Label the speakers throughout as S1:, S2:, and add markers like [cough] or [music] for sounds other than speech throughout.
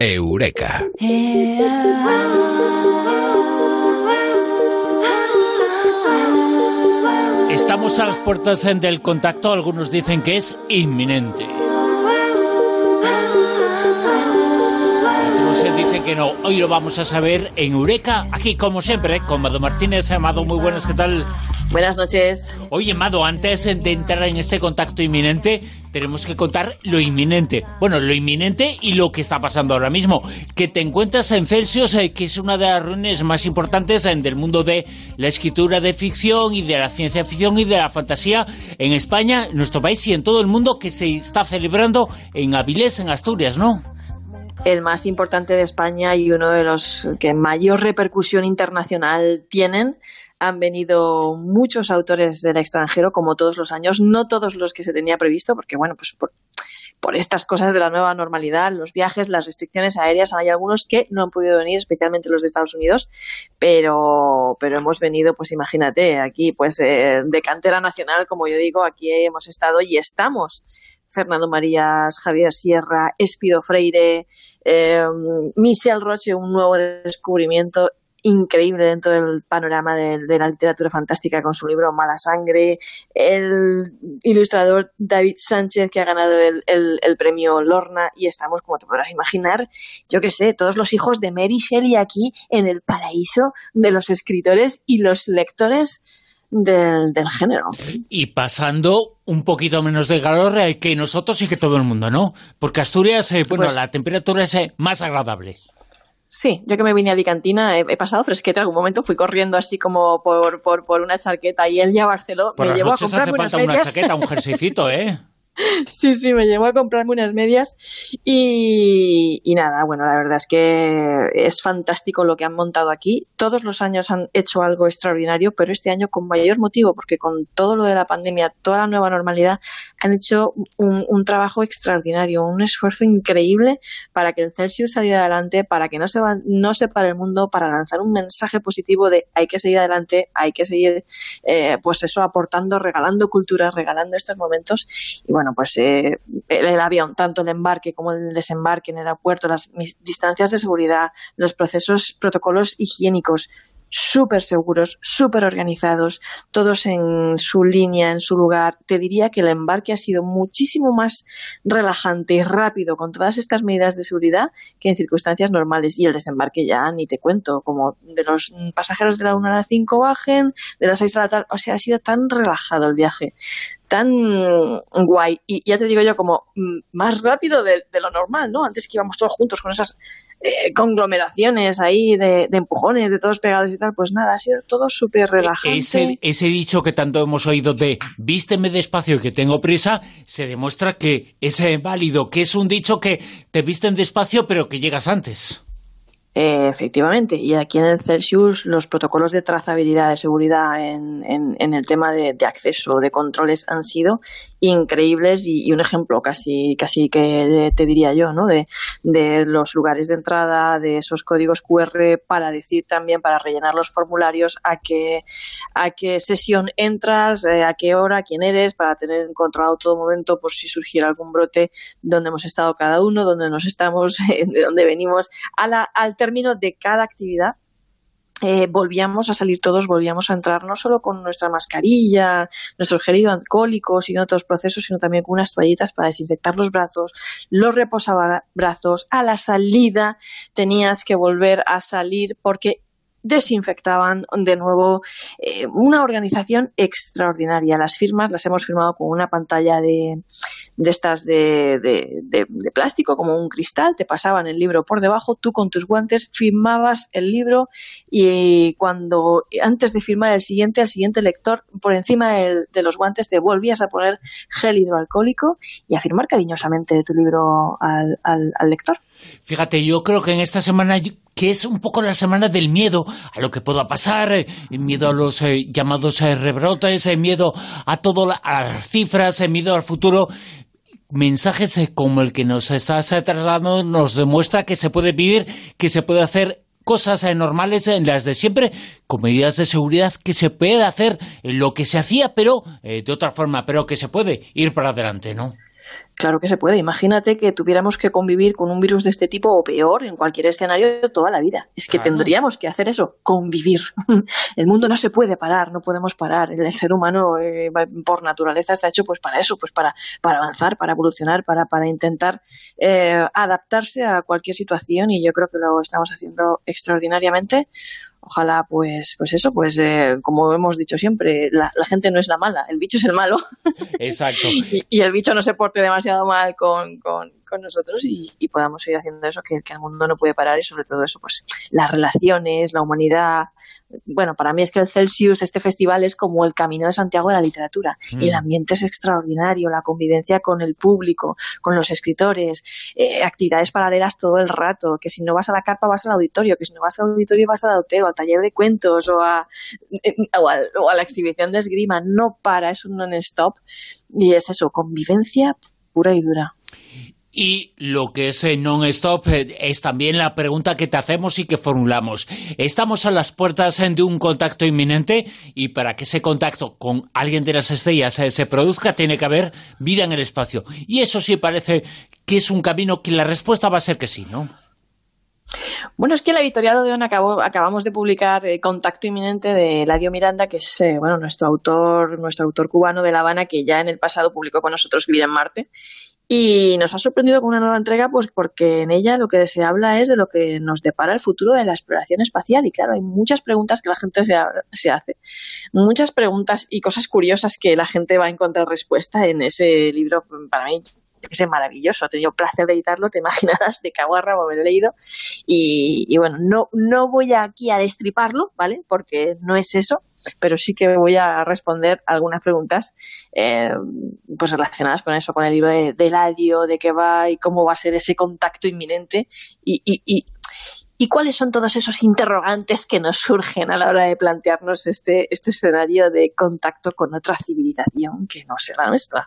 S1: Eureka.
S2: Estamos a las puertas del contacto, algunos dicen que es inminente. Otros dicen que no. Hoy lo vamos a saber en Eureka, aquí como siempre, con Mado Martínez. Amado, muy buenas, ¿qué tal?
S3: Buenas noches.
S2: Oye, Mado, antes de entrar en este contacto inminente, tenemos que contar lo inminente. Bueno, lo inminente y lo que está pasando ahora mismo. Que te encuentras en Celsius, eh, que es una de las reuniones más importantes en del mundo de la escritura de ficción y de la ciencia ficción y de la fantasía en España, en nuestro país y en todo el mundo, que se está celebrando en Avilés, en Asturias, ¿no?
S3: el más importante de España y uno de los que mayor repercusión internacional tienen han venido muchos autores del extranjero, como todos los años, no todos los que se tenía previsto, porque bueno, pues por, estas cosas de la nueva normalidad, los viajes, las restricciones aéreas, hay algunos que no han podido venir, especialmente los de Estados Unidos, pero, pero hemos venido, pues imagínate, aquí, pues eh, de cantera nacional, como yo digo, aquí hemos estado y estamos. Fernando Marías, Javier Sierra, Espido Freire, eh, Michel Roche, un nuevo descubrimiento increíble dentro del panorama de, la literatura fantástica con su libro Mala Sangre, el ilustrador David Sánchez que ha ganado el, premio Lorna y estamos, como te podrás imaginar, yo que sé, todos los hijos de Mary Shelley aquí en el paraíso de los escritores y los lectores del, género.
S2: Y pasando un poquito menos de calor que nosotros y que todo el mundo, ¿no? Porque Asturias, eh, bueno, pues la temperatura es eh, más agradable.
S3: Sí, yo que me vine a Alicantina he, pasado fresquete algún momento, fui corriendo así como por, por, por una chaqueta y él ya Barcelona me llevó a comprarme
S2: unas medias. una chaqueta, un jerseycito, ¿eh? [laughs]
S3: Sí, sí, me llevó a comprarme unas medias y, nada, bueno, la verdad es que es fantástico lo que han montado aquí. Todos los años han hecho algo extraordinario, pero este año con mayor motivo, porque con todo lo de la pandemia, toda la nueva normalidad, han hecho un, trabajo extraordinario, un esfuerzo increíble para que el Celsius saliera adelante, para que no se, no se pare el mundo, para lanzar un mensaje positivo de hay que seguir adelante, hay que seguir, eh, pues eso, aportando, regalando cultura, regalando estos momentos. Y bueno, pues eh, el, avión, tanto el embarque como el desembarque en el aeropuerto, las distancias de seguridad, los procesos, protocolos higiénicos, súper seguros, súper organizados, todos en su línea, en su lugar. Te diría que el embarque ha sido muchísimo más relajante y rápido con todas estas medidas de seguridad que en circunstancias normales. Y el desembarque ya ni te cuento, como de los pasajeros de la 1 a la 5 bajen, de las 6 a la tal, o sea, ha sido tan relajado el viaje tan guay y ya te digo yo como mm, más rápido de, lo normal, ¿no? Antes que íbamos todos juntos con esas eh, conglomeraciones ahí de, empujones, de todos pegados y tal, pues nada, ha sido todo súper relajante.
S2: Ese, ese dicho que tanto hemos oído de vísteme despacio y que tengo prisa, se demuestra que es válido, que es un dicho que te visten despacio pero que llegas antes.
S3: Eh, efectivamente, y aquí en el Celsius los protocolos de trazabilidad de seguridad en, en, el tema de, acceso, de controles han sido increíbles y, un ejemplo casi, casi que te diría yo, ¿no? De, de, los lugares de entrada, de esos códigos QR para decir también, para rellenar los formularios a qué, a qué sesión entras, eh, a qué hora, quién eres, para tener controlado todo momento por si surgiera algún brote, dónde hemos estado cada uno, dónde nos estamos, [laughs] de dónde venimos, a la, al de cada actividad eh, volvíamos a salir todos, volvíamos a entrar no solo con nuestra mascarilla, nuestro gel alcohólico, y otros procesos, sino también con unas toallitas para desinfectar los brazos, los reposabrazos. A la salida tenías que volver a salir porque desinfectaban de nuevo eh, una organización extraordinaria. Las firmas las hemos firmado con una pantalla de, de estas de, plástico, como un cristal, te pasaban el libro por debajo, tú con tus guantes firmabas el libro y cuando antes de firmar el siguiente, el siguiente lector, por encima de los guantes te volvías a poner gel hidroalcohólico y a firmar cariñosamente tu libro al, al lector.
S2: Fíjate, yo creo que en esta semana que es un poco la semana del miedo a lo que pueda pasar, eh, miedo a los eh, llamados eh, rebrotes, miedo a todo, a las cifras, miedo al futuro. Mensajes como el que nos estás trasladando nos demuestra que se puede vivir, que se puede hacer cosas normales en las de siempre, con medidas de seguridad que se puede hacer lo que se hacía, pero de otra forma, pero que se puede ir para adelante, ¿no?
S3: Claro que se puede. Imagínate que tuviéramos que convivir con un virus de este tipo o peor en cualquier escenario toda la vida. Es que tendríamos que hacer eso, convivir. [laughs] El mundo no se puede parar, no podemos parar. El ser humano eh, por naturaleza está hecho pues para eso, pues para, para avanzar, para evolucionar, para, para intentar eh, adaptarse a cualquier situación y yo creo que lo estamos haciendo extraordinariamente ojalá pues pues eso pues eh, como hemos dicho siempre la, gente no es la mala el bicho es el malo.
S2: Exacto. [laughs]
S3: Y, el bicho no se porte demasiado mal con, con, con nosotros y, podamos seguir haciendo eso que, el mundo no puede parar y sobre todo eso, pues las relaciones, la humanidad. Bueno, para mí es que el Celsius, este festival es como el camino de Santiago de la literatura. Mm. El ambiente es extraordinario, la convivencia con el público, con los escritores, eh, actividades paralelas todo el rato, que si no vas a la carpa vas al auditorio, que si no vas al auditorio vas al auteo, al taller de cuentos o a, eh, o a, o a la exhibición de esgrima. No para, es un non-stop y es eso, convivencia pura y dura.
S2: Y lo que es non-stop eh, es también la pregunta que te hacemos y que formulamos. Estamos a las puertas eh, de un contacto inminente y para que ese contacto con alguien de las estrellas eh, se produzca tiene que haber vida en el espacio. Y eso sí parece que es un camino que la respuesta va a ser que sí, ¿no?
S3: Bueno, es que la editorial Odeon acabó, acabamos de publicar Contacto Inminente de Ladio Miranda, que es bueno nuestro autor, nuestro autor cubano de La Habana, que ya en el pasado publicó con nosotros Vida en Marte. Y nos ha sorprendido con una nueva entrega, pues porque en ella lo que se habla es de lo que nos depara el futuro de la exploración espacial. Y claro, hay muchas preguntas que la gente se, se hace. Muchas preguntas y cosas curiosas que la gente va a encontrar respuesta en ese libro. Para mí, es maravilloso, he tenido placer de editarlo, te [laughs] imaginarás de caguarra me lo he leído. Y, y, bueno, no, no voy aquí a destriparlo, ¿vale? Porque no es eso, pero sí que voy a responder algunas preguntas eh, pues relacionadas con eso, con el libro de, de Ladio, de qué va y cómo va a ser ese contacto inminente. Y, y, y, y cuáles son todos esos interrogantes que nos surgen a la hora de plantearnos este, este escenario de contacto con otra civilización que no sea nuestra.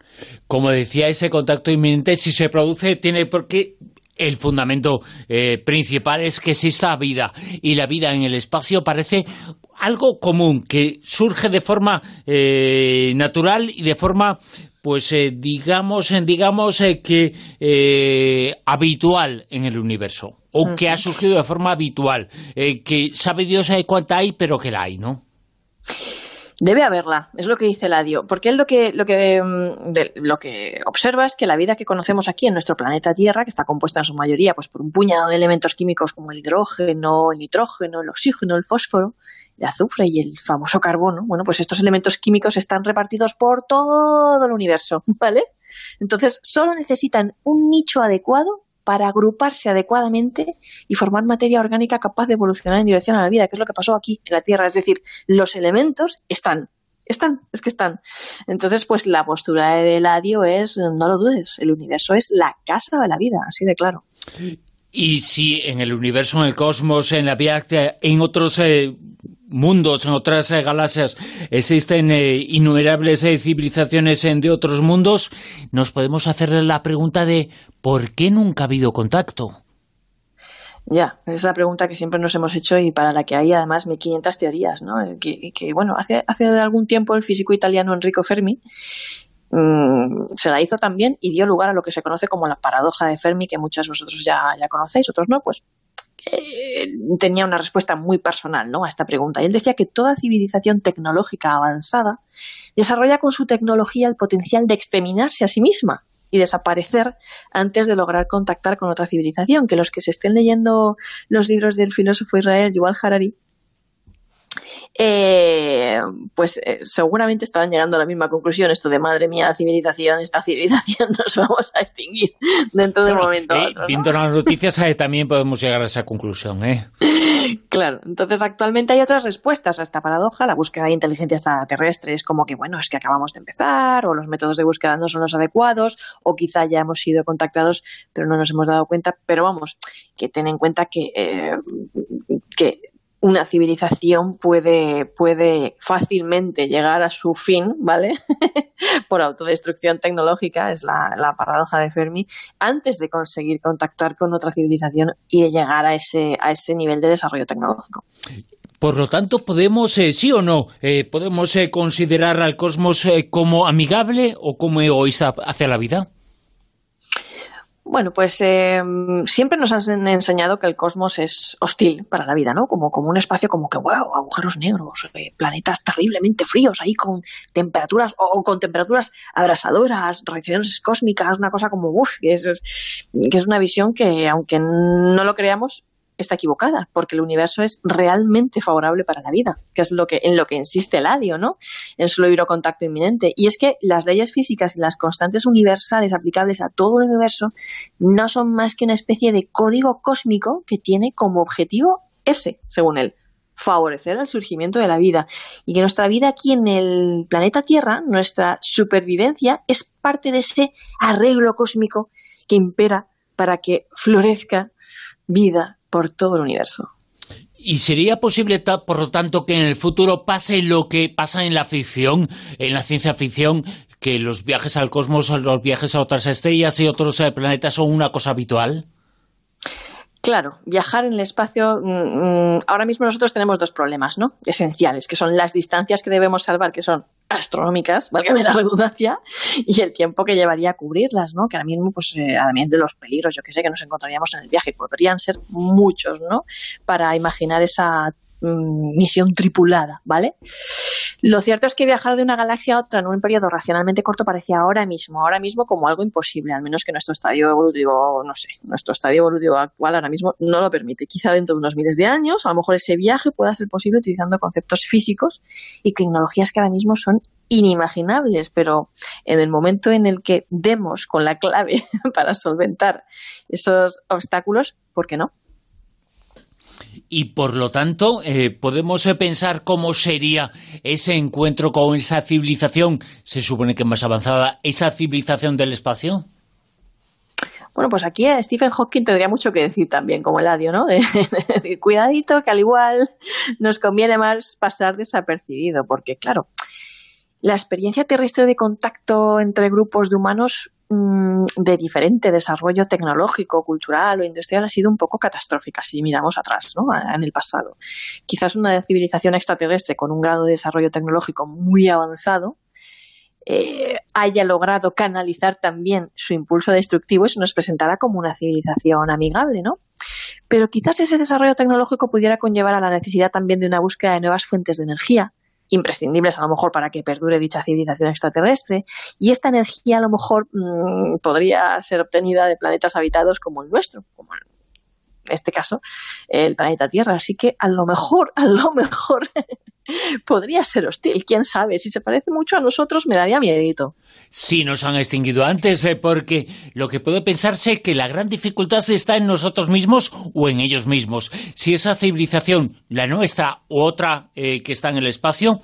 S2: Como decía, ese contacto inminente, si se produce, tiene por qué el fundamento eh, principal es que exista vida y la vida en el espacio parece algo común que surge de forma eh, natural y de forma pues eh, digamos digamos que habitual en el universo o que ha surgido de forma habitual que sabe Dios cuánta hay pero que la hay ¿no?
S3: Debe haberla, es lo que dice Ladio, porque él lo que, lo, que, mm, lo que observa es que la vida que conocemos aquí en nuestro planeta Tierra, que está compuesta en su mayoría pues, por un puñado de elementos químicos como el hidrógeno, el nitrógeno, el oxígeno, el fósforo, el azufre y el famoso carbono, bueno, pues estos elementos químicos están repartidos por todo el universo, [laughs] ¿vale? Entonces, solo necesitan un nicho adecuado para agruparse adecuadamente y formar materia orgánica capaz de evolucionar en dirección a la vida, que es lo que pasó aquí en la Tierra. Es decir, los elementos están, están, es que están. Entonces, pues la postura de Eladio es, no lo dudes, el universo es la casa de la vida, así de claro.
S2: Y si en el universo, en el cosmos, en la Vía Láctea, en otros eh, mundos, en otras eh, galaxias, existen eh, innumerables eh, civilizaciones de otros mundos, nos podemos hacer la pregunta de ¿por qué nunca ha habido contacto?
S3: Ya, es la pregunta que siempre nos hemos hecho y para la que hay además 1500 teorías, ¿no? Que, bueno, hace, hace algún tiempo el físico italiano Enrico Fermi mm, se la hizo también y dio lugar a lo que se conoce como la paradoja de Fermi, que muchos de vosotros ya, ya conocéis, otros no, pues eh, tenía una respuesta muy personal ¿no? a esta pregunta. Y él decía que toda civilización tecnológica avanzada desarrolla con su tecnología el potencial de exterminarse a sí misma y desaparecer antes de lograr contactar con otra civilización. Que los que se estén leyendo los libros del filósofo Israel Yuval Harari eh, pues eh, seguramente estarán llegando a la misma conclusión, esto de madre mía, la civilización, esta civilización [laughs] nos vamos a extinguir dentro de un momento.
S2: Eh, viendo las noticias también podemos llegar a esa conclusión. ¿eh?
S3: Claro, entonces actualmente hay otras respuestas a esta paradoja. La búsqueda de inteligencia extraterrestre es como que, bueno, es que acabamos de empezar, o los métodos de búsqueda no son los adecuados, o quizá ya hemos sido contactados, pero no nos hemos dado cuenta. Pero vamos, que ten en cuenta que, eh, que una civilización puede, puede fácilmente llegar a su fin, ¿vale? [laughs] Por autodestrucción tecnológica, es la, la, paradoja de Fermi, antes de conseguir contactar con otra civilización y de llegar a ese, a ese nivel de desarrollo tecnológico.
S2: Por lo tanto, podemos, eh, sí o no, eh, podemos eh, considerar al cosmos como amigable o como egoísta hacia la vida.
S3: Bueno, pues eh, siempre nos han enseñado que el cosmos es hostil para la vida, ¿no? Como, como un espacio como que, wow, agujeros negros, eh, planetas terriblemente fríos ahí con temperaturas o con temperaturas abrasadoras, radiaciones cósmicas, una cosa como, uff, que es, que es una visión que, aunque no lo creamos, está equivocada, porque el universo es realmente favorable para la vida, que es lo que, en lo que insiste el adio, ¿no? En su libro Contacto Inminente. Y es que las leyes físicas y las constantes universales aplicables a todo el universo no son más que una especie de código cósmico que tiene como objetivo ese, según él, favorecer el surgimiento de la vida. Y que nuestra vida aquí en el planeta Tierra, nuestra supervivencia, es parte de ese arreglo cósmico que impera para que florezca vida por todo el universo.
S2: ¿Y sería posible, por lo tanto, que en el futuro pase lo que pasa en la ficción, en la ciencia ficción, que los viajes al cosmos, los viajes a otras estrellas y otros eh, planetas son una cosa habitual?
S3: Claro, viajar en el espacio. Mm, mm, ahora mismo nosotros tenemos dos problemas, ¿no? Esenciales, que son las distancias que debemos salvar, que son astronómicas, válgame la redundancia, y el tiempo que llevaría a cubrirlas, ¿no? Que ahora mismo, pues, eh, además de los peligros, yo que sé, que nos encontraríamos en el viaje, podrían ser muchos, ¿no? Para imaginar esa Mm, misión tripulada, ¿vale? Lo cierto es que viajar de una galaxia a otra en un periodo racionalmente corto parecía ahora mismo, ahora mismo como algo imposible, al menos que nuestro estadio evolutivo, no sé, nuestro estadio evolutivo actual ahora mismo no lo permite. Quizá dentro de unos miles de años, a lo mejor ese viaje pueda ser posible utilizando conceptos físicos y tecnologías que ahora mismo son inimaginables, pero en el momento en el que demos con la clave [laughs] para solventar esos obstáculos, ¿por qué no?
S2: Y por lo tanto eh, podemos eh, pensar cómo sería ese encuentro con esa civilización, se supone que más avanzada, esa civilización del espacio.
S3: Bueno, pues aquí Stephen Hawking tendría mucho que decir también, como el adio, ¿no? De, cuidadito, que al igual nos conviene más pasar desapercibido, porque claro, la experiencia terrestre de contacto entre grupos de humanos de diferente desarrollo tecnológico, cultural o industrial ha sido un poco catastrófica si miramos atrás, ¿no? en el pasado. Quizás una civilización extraterrestre con un grado de desarrollo tecnológico muy avanzado eh, haya logrado canalizar también su impulso destructivo y se nos presentara como una civilización amigable, ¿no? Pero quizás ese desarrollo tecnológico pudiera conllevar a la necesidad también de una búsqueda de nuevas fuentes de energía, imprescindibles a lo mejor para que perdure dicha civilización extraterrestre, y esta energía a lo mejor mm, podría ser obtenida de planetas habitados como el nuestro, como en este caso el planeta Tierra. Así que a lo mejor, a lo mejor [laughs] podría ser hostil, quién sabe. Si se parece mucho a nosotros, me daría miedito.
S2: Sí, nos han extinguido antes, eh, porque lo que puede pensarse es que la gran dificultad está en nosotros mismos o en ellos mismos. Si esa civilización, la nuestra u otra eh, que está en el espacio,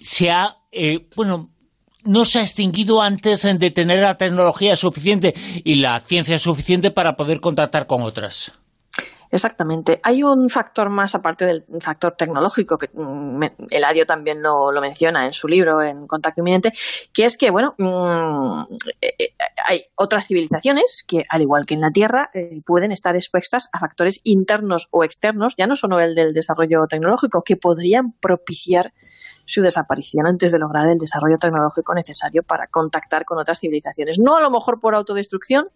S2: se ha, eh, bueno, no se ha extinguido antes de tener la tecnología suficiente y la ciencia suficiente para poder contactar con otras.
S3: Exactamente. Hay un factor más aparte del factor tecnológico, que mm, Eladio también lo, menciona en su libro, en Contacto Inminente, que es que, bueno, mm, eh, eh, hay otras civilizaciones que, al igual que en la Tierra, eh, pueden estar expuestas a factores internos o externos, ya no solo el del desarrollo tecnológico, que podrían propiciar su desaparición antes de lograr el desarrollo tecnológico necesario para contactar con otras civilizaciones. No a lo mejor por autodestrucción,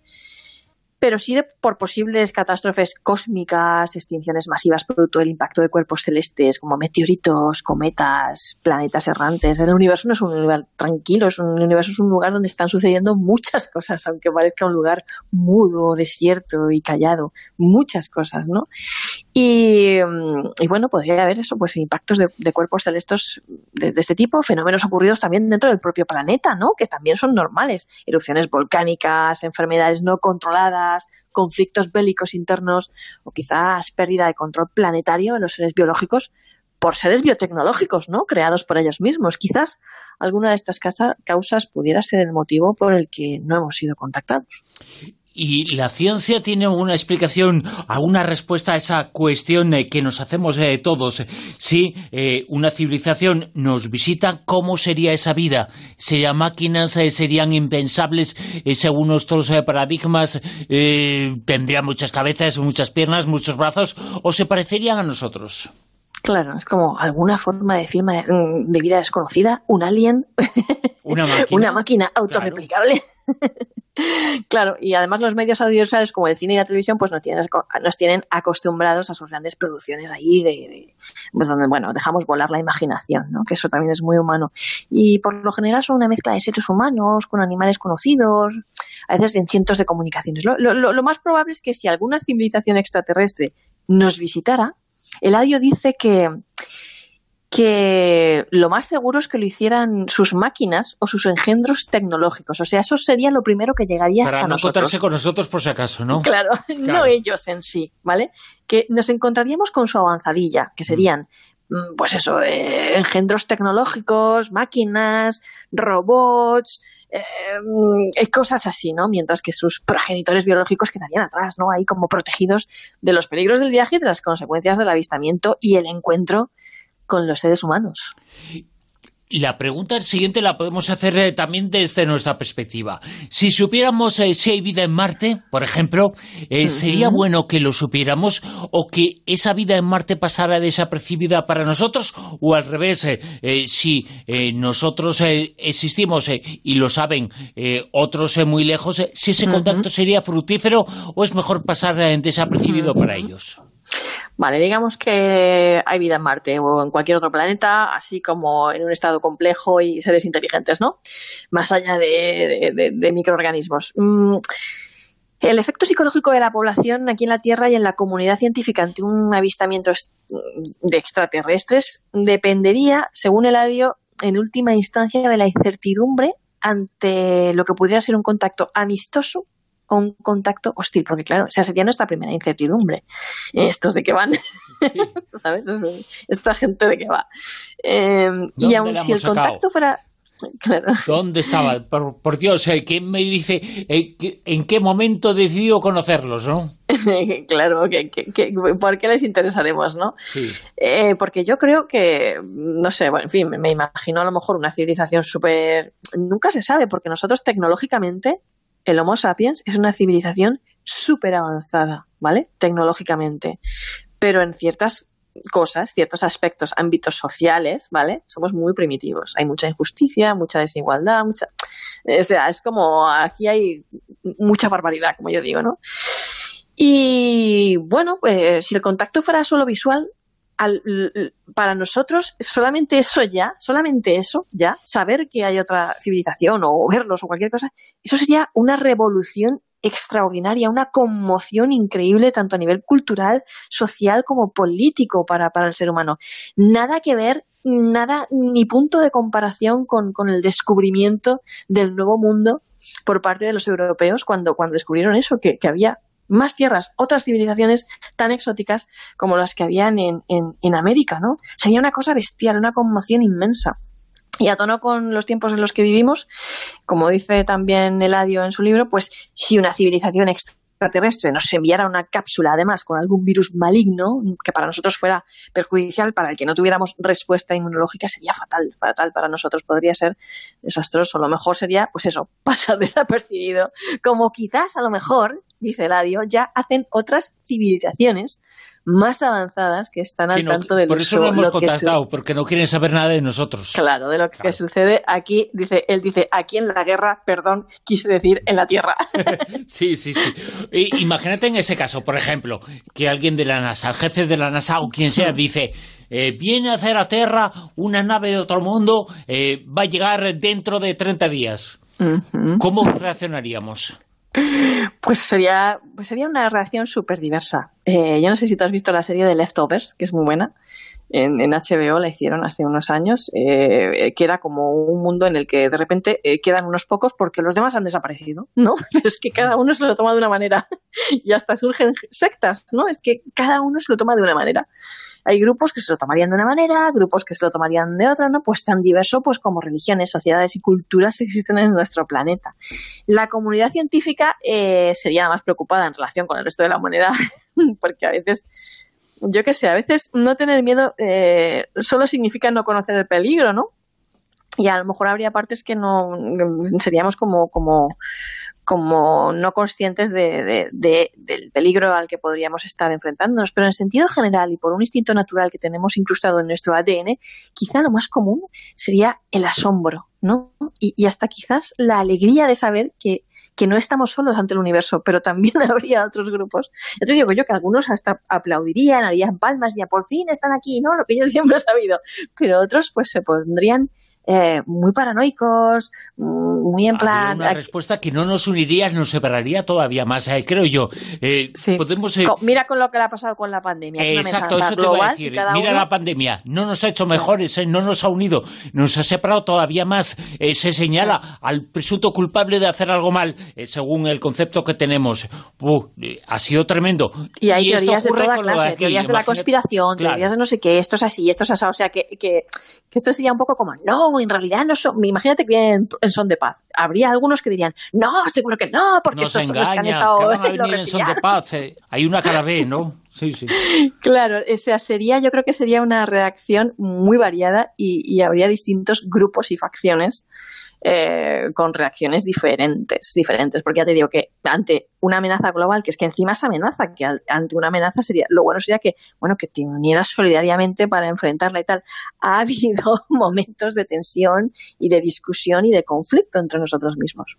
S3: pero sí por posibles catástrofes cósmicas, extinciones masivas producto del impacto de cuerpos celestes como meteoritos, cometas, planetas errantes. El universo no es un lugar tranquilo, es un, universo es un lugar donde están sucediendo muchas cosas, aunque parezca un lugar mudo, desierto y callado, muchas cosas, ¿no? Y, bueno, podría haber eso, pues impactos de, cuerpos celestes de, de, este tipo, fenómenos ocurridos también dentro del propio planeta, ¿no? Que también son normales. Erupciones volcánicas, enfermedades no controladas, conflictos bélicos internos o quizás pérdida de control planetario de los seres biológicos por seres biotecnológicos, ¿no? Creados por ellos mismos. Quizás alguna de estas causas pudiera ser el motivo por el que no hemos sido contactados.
S2: ¿Y la ciencia tiene una explicación, alguna respuesta a esa cuestión eh, que nos hacemos eh, todos? Si eh, una civilización nos visita, ¿cómo sería esa vida? ¿Serían máquinas? ¿Serían impensables según nuestros paradigmas? ¿Tendrían muchas cabezas, muchas piernas, muchos brazos? ¿O se parecerían a nosotros?
S3: Claro, es como alguna forma de firma de, vida desconocida, un alien,
S2: una máquina, [laughs]
S3: una máquina autorreplicable. claro, [laughs] y además los medios audiovisuales como el cine y la televisión pues nos tienen, nos tienen acostumbrados a sus grandes producciones ahí de, pues donde bueno dejamos volar la imaginación, ¿no? que eso también es muy humano. Y por lo general son una mezcla de seres humanos con animales conocidos, a veces en cientos de comunicaciones. Lo, lo, más probable es que si alguna civilización extraterrestre nos visitara, Eladio dice que que lo más seguro es que lo hicieran sus máquinas o sus engendros tecnológicos. O sea, eso sería lo primero que llegaría
S2: Para
S3: hasta
S2: no
S3: nosotros.
S2: encontrarse con nosotros por si acaso, ¿no?
S3: Claro, [laughs] no ellos en sí, ¿vale? Que nos encontraríamos con su avanzadilla, que serían, mm, pues eso, eh, engendros tecnológicos, máquinas, robots, eh, mm, cosas así, ¿no? Mientras que sus progenitores biológicos quedarían atrás, ¿no? Ahí como protegidos de los peligros del viaje y de las consecuencias del avistamiento y el encuentro con los seres humanos.
S2: Y la pregunta siguiente la podemos hacer eh, también desde nuestra perspectiva. Si supiéramos eh, si hay vida en Marte, por ejemplo, eh, ¿sería bueno que lo supiéramos o que esa vida en Marte pasara desapercibida para nosotros? O al revés, si nosotros existimos y lo saben otros muy lejos, si ese contacto sería fructífero o es mejor pasar desapercibido para ellos?
S3: Vale, digamos que hay vida en Marte o en cualquier otro planeta, así como en un estado complejo y seres inteligentes, ¿no? Más allá de, microorganismos. Mm, el efecto psicológico de la población aquí en la Tierra y en la comunidad científica ante un avistamiento de extraterrestres dependería, según Eladio, en última instancia de la incertidumbre ante lo que pudiera ser un contacto amistoso o un contacto hostil, porque claro, esa sería nuestra primera incertidumbre. Estos de qué van, sí. [laughs] ¿sabes? Esta gente de qué va. Eh, y aun si el
S2: sacado?
S3: contacto fuera... Claro.
S2: ¿Dónde estaba? Por, por Dios, eh, ¿quién me dice eh, en qué momento decidió conocerlos, no? [laughs]
S3: claro, que, que, que, ¿por qué les interesaremos, no?
S2: Sí.
S3: Eh, porque yo creo que, no sé, bueno, en fin, me, me imagino a lo mejor una civilización súper... Nunca se sabe, porque nosotros tecnológicamente el Homo sapiens es una civilización súper avanzada, ¿vale? Tecnológicamente. Pero en ciertas cosas, ciertos aspectos, ámbitos sociales, ¿vale? Somos muy primitivos. Hay mucha injusticia, mucha desigualdad, mucha... O sea, es como aquí hay mucha barbaridad, como yo digo, ¿no? Y bueno, pues si el contacto fuera solo visual, al, para nosotros solamente eso ya, solamente eso ya, saber que hay otra civilización o verlos o cualquier cosa, eso sería una revolución extraordinaria, una conmoción increíble tanto a nivel cultural, social como político para, para el ser humano. Nada que ver, nada, ni punto de comparación con, con el descubrimiento del nuevo mundo por parte de los europeos cuando, cuando descubrieron eso, que, que había más tierras, otras civilizaciones tan exóticas como las que habían en, en, en, América, ¿no? Sería una cosa bestial, una conmoción inmensa. Y a tono con los tiempos en los que vivimos, como dice también Eladio en su libro, pues si una civilización extraterrestre nos enviara una cápsula, además, con algún virus maligno, que para nosotros fuera perjudicial, para el que no tuviéramos respuesta inmunológica, sería fatal, fatal para nosotros, podría ser desastroso. Lo mejor sería, pues eso, [laughs] pasar desapercibido, como quizás a lo mejor, dice Eladio, ya hacen otras civilizaciones más avanzadas que están al
S2: que no,
S3: tanto de
S2: Por eso no hemos contactado, porque no quieren saber nada de nosotros.
S3: Claro, de lo que claro. sucede aquí, dice, él dice, aquí en la guerra, perdón, quise decir en la tierra. [laughs]
S2: sí, sí, sí. Imagínate en ese caso, por ejemplo, que alguien de la NASA, el jefe de la NASA o quien sea, dice, eh, viene a hacer a Tierra una nave de otro mundo, eh, va a llegar dentro de 30 días. Uh -huh. ¿Cómo reaccionaríamos?
S3: Pues sería, pues sería una reacción súper diversa. Eh, yo no sé si tú has visto la serie de Leftovers, que es muy buena. En, HBO la hicieron hace unos años, eh, que era como un mundo en el que de repente eh, quedan unos pocos porque los demás han desaparecido, ¿no? [laughs] Pero es que cada uno se lo toma de una manera [laughs] y hasta surgen sectas, ¿no? Es que cada uno se lo toma de una manera. Hay grupos que se lo tomarían de una manera, grupos que se lo tomarían de otra, ¿no? Pues tan diverso pues como religiones, sociedades y culturas existen en nuestro planeta. La comunidad científica eh, sería más preocupada en relación con el resto de la humanidad, [laughs] porque a veces, yo qué sé, a veces no tener miedo eh, solo significa no conocer el peligro, ¿no? Y a lo mejor habría partes que no seríamos como, como, como no conscientes de, del peligro al que podríamos estar enfrentándonos. Pero en sentido general y por un instinto natural que tenemos incrustado en nuestro ADN, quizá lo más común sería el asombro, ¿no? y hasta quizás la alegría de saber que que no estamos solos ante el universo, pero también [laughs] habría otros grupos. Ya te digo yo que algunos hasta aplaudirían, harían palmas ya por fin están aquí, ¿no? Lo que yo siempre he sabido. Pero otros pues se pondrían eh, muy paranoicos, mm, muy en plan...
S2: una respuesta que no nos uniría, nos separaría todavía más, eh, creo yo. Eh, podemos,
S3: mira con lo que le ha pasado con la pandemia.
S2: exacto, eso te iba a decir. Mira la pandemia, no nos ha hecho mejores, no nos ha unido, nos ha separado todavía más. se señala al presunto culpable de hacer algo mal, según el concepto que tenemos. ha sido tremendo.
S3: Y hay teorías de toda clase, teorías de la conspiración, teorías de no sé qué, esto es así, esto es así, o sea, que, que, que esto sería un poco como, no, en realidad no son, imagínate que vienen en son de paz. Habría algunos que dirían, no, seguro que no, porque estos son los que han estado [laughs]
S2: en son de paz. Eh. Hay una cara B, ¿no? Sí, sí.
S3: Claro, o sea, sería, yo creo que sería una reacción muy variada y, y habría distintos grupos y facciones eh, con reacciones diferentes, diferentes, porque ya te digo que ante una amenaza global, que es que encima es amenaza, que ante una amenaza sería, lo bueno sería que, bueno, que te unieras solidariamente para enfrentarla y tal. Ha [laughs] habido momentos de tensión y de discusión y de conflicto entre nosotros mismos.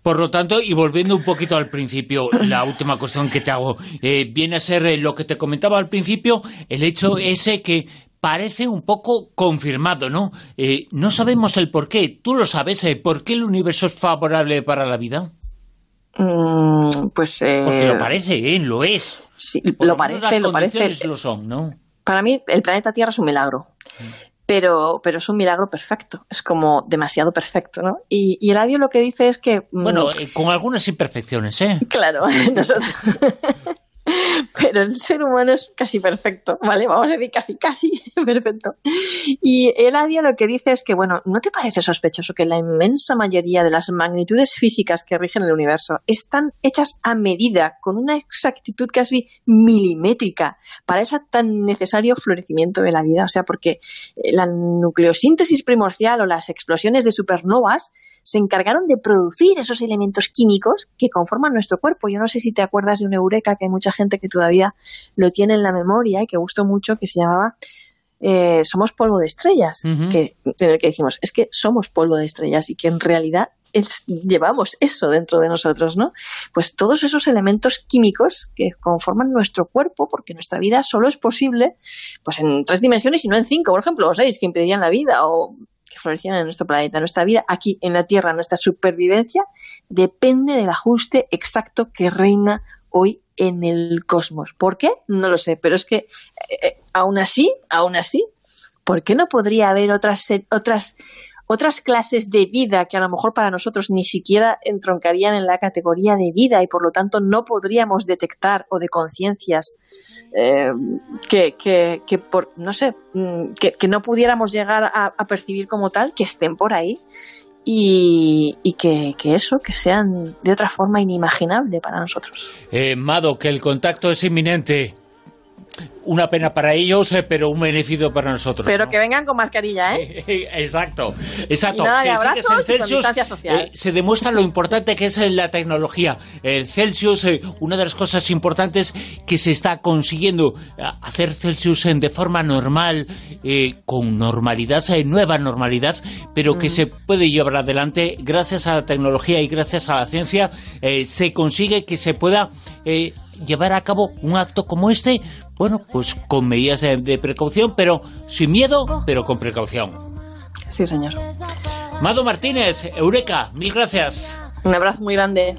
S2: Por lo tanto, y volviendo un poquito al principio, la [clears throat] última cuestión que te hago, eh, viene a ser eh, lo que te comentaba al principio, el hecho ese que parece un poco confirmado, ¿no? Eh, no sabemos el por qué. ¿Tú lo sabes? Eh, ¿Por qué el universo es favorable para la vida?
S3: Mm, pues... Eh,
S2: Porque lo parece, ¿eh? Lo es.
S3: Sí, lo, parece, lo parece.
S2: lo son, ¿no?
S3: Para mí, el planeta Tierra es un milagro. Pero, pero es un milagro perfecto, es como demasiado perfecto, ¿no? Y, y el radio lo que dice es que...
S2: Mm, bueno, con algunas imperfecciones, ¿eh? [laughs]
S3: Claro, [laughs] nosotros... pero el ser humano es casi perfecto, ¿vale? Vamos a decir casi, casi [laughs] perfecto. Y el Eladio lo que dice es que, bueno, ¿no te parece sospechoso que la inmensa mayoría de las magnitudes físicas que rigen el universo están hechas a medida, con una exactitud casi milimétrica, para ese tan necesario florecimiento de la vida? O sea, porque eh, la nucleosíntesis primordial o las explosiones de supernovas se encargaron de producir esos elementos químicos que conforman nuestro cuerpo. Yo no sé si te acuerdas de un eureka que hay mucha gente que todavía lo tiene en la memoria y que gustó mucho, que se llamaba eh, Somos polvo de estrellas, que, en el que dijimos, es que somos polvo de estrellas y que en realidad llevamos eso dentro de nosotros, ¿no? Pues todos esos elementos químicos que conforman nuestro cuerpo, porque nuestra vida solo es posible pues en tres dimensiones y no en cinco, por ejemplo, o seis, que impedirían la vida, o que florecieran en nuestro planeta. Nuestra vida aquí en la Tierra, nuestra supervivencia, depende del ajuste exacto que reina hoy en el cosmos. ¿Por qué? No lo sé, pero es que eh, eh, aún así, aún así, ¿por qué no podría haber otras, otras, otras clases de vida que a lo mejor para nosotros ni siquiera entroncarían en la categoría de vida y por lo tanto no podríamos detectar o de conciencias eh, que, que, que, por, no sé, mm, que, que no pudiéramos llegar a, a percibir como tal, que estén por ahí y, que, eso, que sean de otra forma inimaginable para nosotros.
S2: Eh, Mado, que el contacto es inminente una pena para ellos, eh, pero un beneficio para nosotros.
S3: Pero que vengan con mascarilla, ¿eh? [laughs]
S2: exacto, exacto. que Celsius, eh, se demuestra lo importante que es la tecnología. El Celsius, eh, una de las cosas importantes que se está consiguiendo hacer Celsius de forma normal, con normalidad, nueva normalidad, pero que se puede llevar adelante gracias a la tecnología y gracias a la ciencia, se consigue que se pueda llevar a cabo un acto como este, bueno, pues con medidas de, precaución, pero sin miedo, pero con precaución.
S3: Sí, señor.
S2: Mado Martínez, Eureka, mil gracias.
S3: Un abrazo muy grande.